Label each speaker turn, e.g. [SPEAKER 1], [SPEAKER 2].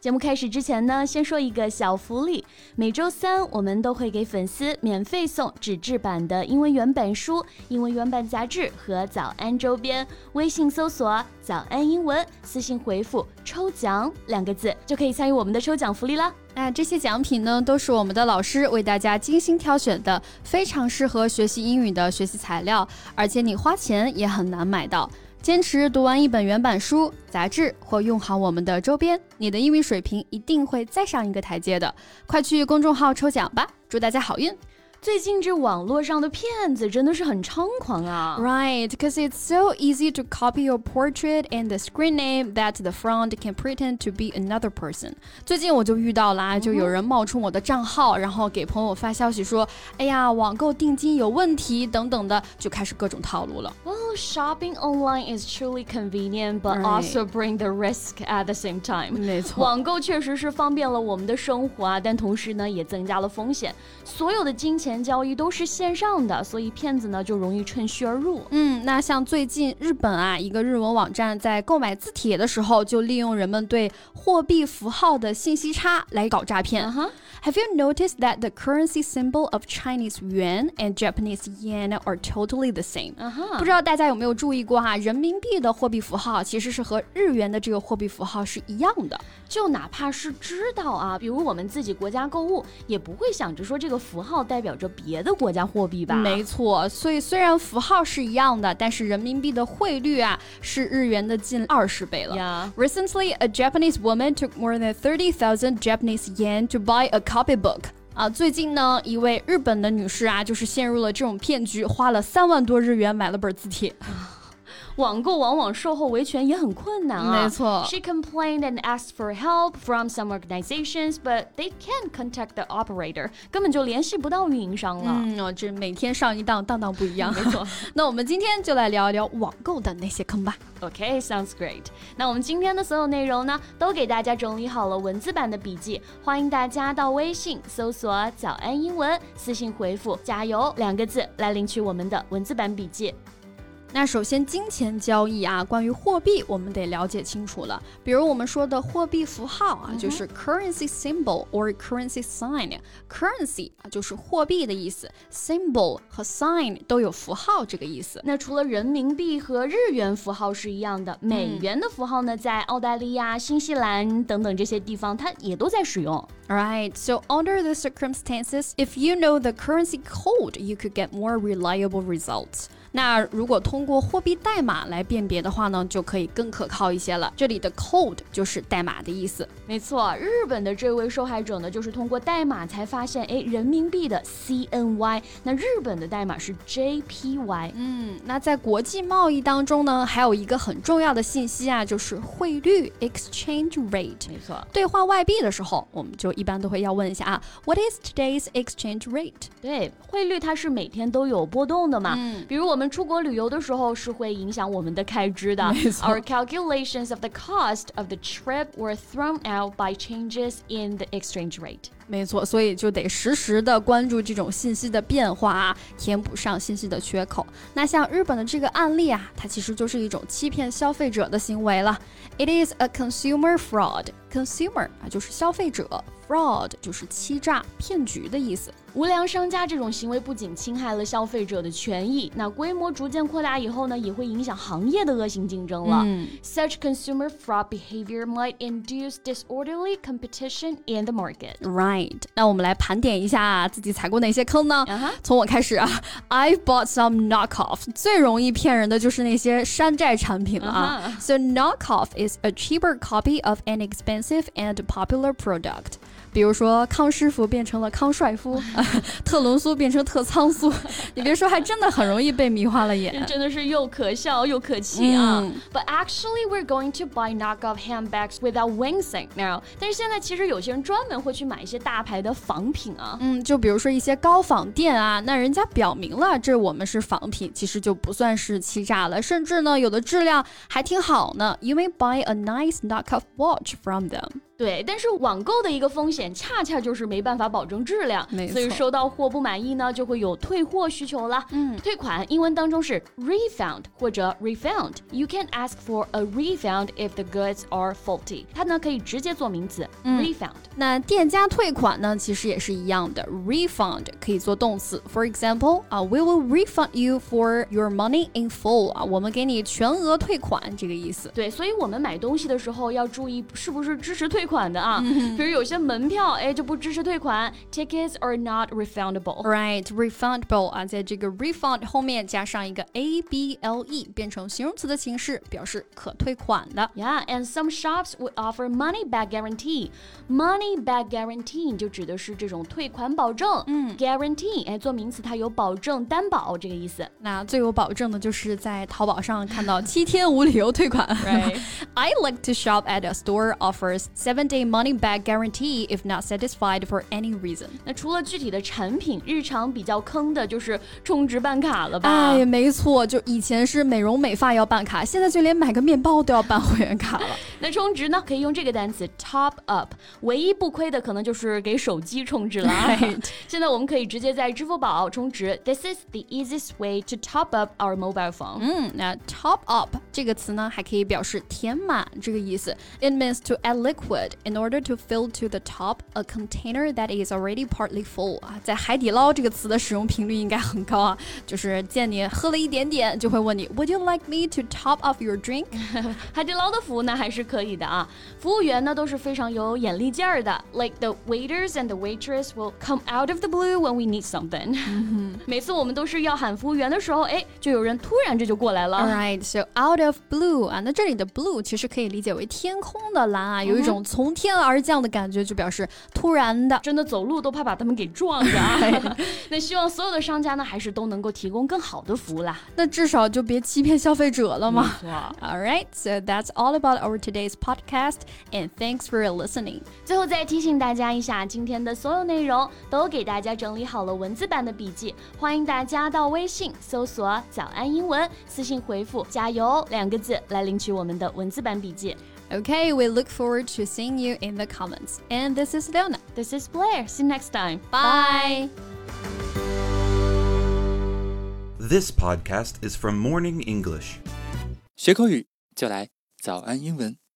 [SPEAKER 1] 节目开始之前呢，先说一个小福利。每周三我们都会给粉丝免费送纸质版的英文原版书、英文原版杂志和早安周边。微信搜索“早安英文”，私信回复“抽奖”两个字，就可以参与我们的抽奖福利啦。
[SPEAKER 2] 那这些奖品呢，都是我们的老师为大家精心挑选的，非常适合学习英语的学习材料，而且你花钱也很难买到。坚持读完一本原版书、杂志或用好我们的周边，你的英语水平一定会再上一个台阶的。快去公众号抽奖吧，祝大家好运！
[SPEAKER 1] 最近这网络上的骗子真的是很猖狂啊
[SPEAKER 2] ！Right, because it's so easy to copy your portrait and the screen name that the front can pretend to be another person. 最近我就遇到啦，就有人冒充我的账号，然后给朋友发消息说：“哎呀，网购定金有问题等等的，就开始各种套路了。”
[SPEAKER 1] Well, shopping online is truly convenient, but also bring the risk at the same time.
[SPEAKER 2] 没错，
[SPEAKER 1] 网购确实是方便了我们的生活啊，但同时呢，也增加了风险。所有的金钱钱交易都是线上的，所以骗子呢就容易趁虚而入。
[SPEAKER 2] 嗯，那像最近日本啊，一个日文网站在购买字帖的时候，就利用人们对货币符号的信息差来搞诈骗。Have you noticed that the currency symbol of Chinese yuan and Japanese yen are totally the same？不知道大家 有没有注意过哈，人民币的货币符号其实是和日元的这个货币符号是一样的。
[SPEAKER 1] 就哪怕是知道啊，比如我们自己国家购物，也不会想着说这个符号代表着别的国家货币吧？
[SPEAKER 2] 没错，所以虽然符号是一样的，但是人民币的汇率啊是日元的近二十倍了。
[SPEAKER 1] Yeah.
[SPEAKER 2] Recently, a Japanese woman took more than thirty thousand Japanese yen to buy a copybook. 啊，最近呢，一位日本的女士啊，就是陷入了这种骗局，花了三万多日元买了本字帖。
[SPEAKER 1] 网购往往售后维权也很困难啊。
[SPEAKER 2] 没错。
[SPEAKER 1] She complained and asked for help from some organizations, but they can't contact the operator，根本就联系不到运营商了。
[SPEAKER 2] 嗯，哦，这每天上一当，当当不一样。
[SPEAKER 1] 没错。
[SPEAKER 2] 那我们今天就来聊一聊网购的那些坑吧。
[SPEAKER 1] OK，sounds great。那我们今天的所有内容呢，都给大家整理好了文字版的笔记，欢迎大家到微信搜索“早安英文”，私信回复“加油”两个字来领取我们的文字版笔记。
[SPEAKER 2] 那首先，金钱交易啊，关于货币，我们得了解清楚了。比如我们说的货币符号啊，就是 currency symbol or currency sign。currency 啊，就是货币的意思；symbol 和 sign 都有符号这个意思。
[SPEAKER 1] 那除了人民币和日元符号是一样的，美元的符号呢，在澳大利亚、新西兰等等这些地方，它也都在使用。
[SPEAKER 2] Alright, so under the circumstances, if you know the currency code, you could get more reliable results. 那如果通过货币代码来辨别的话呢，就可以更可靠一些了。这里的 code 就是代码的意思。
[SPEAKER 1] 没错，日本的这位受害者呢，就是通过代码才发现，哎，人民币的 CNY，那日本的代码是 JPY。
[SPEAKER 2] 嗯，那在国际贸易当中呢，还有一个很重要的信息啊，就是汇率 exchange rate。
[SPEAKER 1] 没错，
[SPEAKER 2] 兑换外币的时候，我们就一般都会要问一下啊，What is today's exchange rate？
[SPEAKER 1] 对，汇率它是每天都有波动的嘛。嗯，比如我 们。我们出国旅游的时候是会影响我们的开支的。Our calculations of the cost of the trip were thrown out by changes in the exchange rate.
[SPEAKER 2] 没错，所以就得实时的关注这种信息的变化啊，填补上信息的缺口。那像日本的这个案例啊，它其实就是一种欺骗消费者的行为了。It is a consumer fraud. Consumer 啊，就是消费者。fraud 就是欺诈、骗局的意思。
[SPEAKER 1] 无良商家这种行为不仅侵害了消费者的权益，那规模逐渐扩大以后呢，也会影响行业的恶性竞争了。嗯、Such consumer fraud behavior might induce disorderly competition in the market.
[SPEAKER 2] Right. 那我们来盘点一下自己踩过哪些坑呢？从我开始啊，I've bought some knockoff。最容易骗人的就是那些山寨产品了啊。So knockoff is a cheaper copy of an expensive and popular product. 比如说康师傅变成了康帅夫，特仑苏变成特仓苏，你别说，还真的很容易被迷花了眼，
[SPEAKER 1] 真的是又可笑又可气啊。But actually, we're going to buy knockoff handbags without wincing now。但是现在其实有些人专门会去买一些大牌的仿品啊，
[SPEAKER 2] 嗯，就比如说一些高仿店啊，那人家表明了这我们是仿品，其实就不算是欺诈了，甚至呢有的质量还挺好呢。You may buy a nice knockoff watch from them。
[SPEAKER 1] 对，但是网购的一个风险，恰恰就是没办法保证质量，所以收到货不满意呢，就会有退货需求了。嗯，退款英文当中是 refund 或者 refund。You can ask for a refund if the goods are faulty。它呢可以直接做名词 refund。
[SPEAKER 2] 那店家退款呢，其实也是一样的，refund 可以做动词。For example，啊，we will refund you for your money in full。啊，我们给你全额退款，这个意思。
[SPEAKER 1] 对，所以我们买东西的时候要注意是不是支持退款的啊。比如有些门票，哎，就不支持退款，tickets are not
[SPEAKER 2] refundable。Right，refundable 啊，在这个 refund 后面加上一个 a b l e，变成形容词的形式，表示可退款的。
[SPEAKER 1] Yeah，and some shops would offer money back guarantee。Money back guarantee 就指的是这种退款保证。嗯，guarantee 哎，做名词它有保证、担保这个意思。
[SPEAKER 2] 那最有保证的就是在淘宝上看到七天无理由退款。
[SPEAKER 1] Right，I
[SPEAKER 2] like to shop at a store offers seven-day money back guarantee if not satisfied for any reason。
[SPEAKER 1] 那除了具体的产品，日常比较坑的就是充值办卡了吧？
[SPEAKER 2] 哎，没错，就以前是美容美发要办卡，现在就连买个面包都要办会员卡了。
[SPEAKER 1] 那充值呢，可以用这个单词 top up。唯一不亏的可能就是给手机充值了。现在我们可以直接在支付宝充值。This is the easiest way to top up our mobile phone。
[SPEAKER 2] 嗯，那 top up 这个词呢，还可以表示填满这个意思。It means to add liquid in order to fill to the top a container that is already partly full。啊，在海底捞这个词的使用频率应该很高啊，就是见你喝了一点点，就会问你 Would you like me to top up your drink？
[SPEAKER 1] 海底捞的服务呢还是可以的啊，服务员呢都是非常有眼力劲儿的。Like the waiters and the waitress will come out of the blue when we need something。每次我们都是要喊服务员的时候，哎，就有人突然这就过来了。
[SPEAKER 2] Alright, so out of blue 啊，那这里的 blue 其实可以理解为天空的蓝啊，有一种 从天而降的感觉，就表示突然的，
[SPEAKER 1] 真的走路都怕把他们给撞着啊。那希望所有的商家呢，还是都能够提供更好的服务啦。
[SPEAKER 2] 那至少就别欺骗消费者了嘛。
[SPEAKER 1] All
[SPEAKER 2] right, so that's all about our today's podcast, and thanks for listening.
[SPEAKER 1] 最后再提醒大家一下，今天的所有内容都给大家整理好了文字版的笔记，欢迎大家到微信搜索“早安英文”，私信回复“加油”两个字来领取我们的文字版笔记。
[SPEAKER 2] Okay, we look forward to seeing you in the comments. And this is Leona.
[SPEAKER 1] This is Blair. See you next time.
[SPEAKER 2] Bye.
[SPEAKER 3] This podcast is from Morning English.
[SPEAKER 4] 学口语就来早安英文。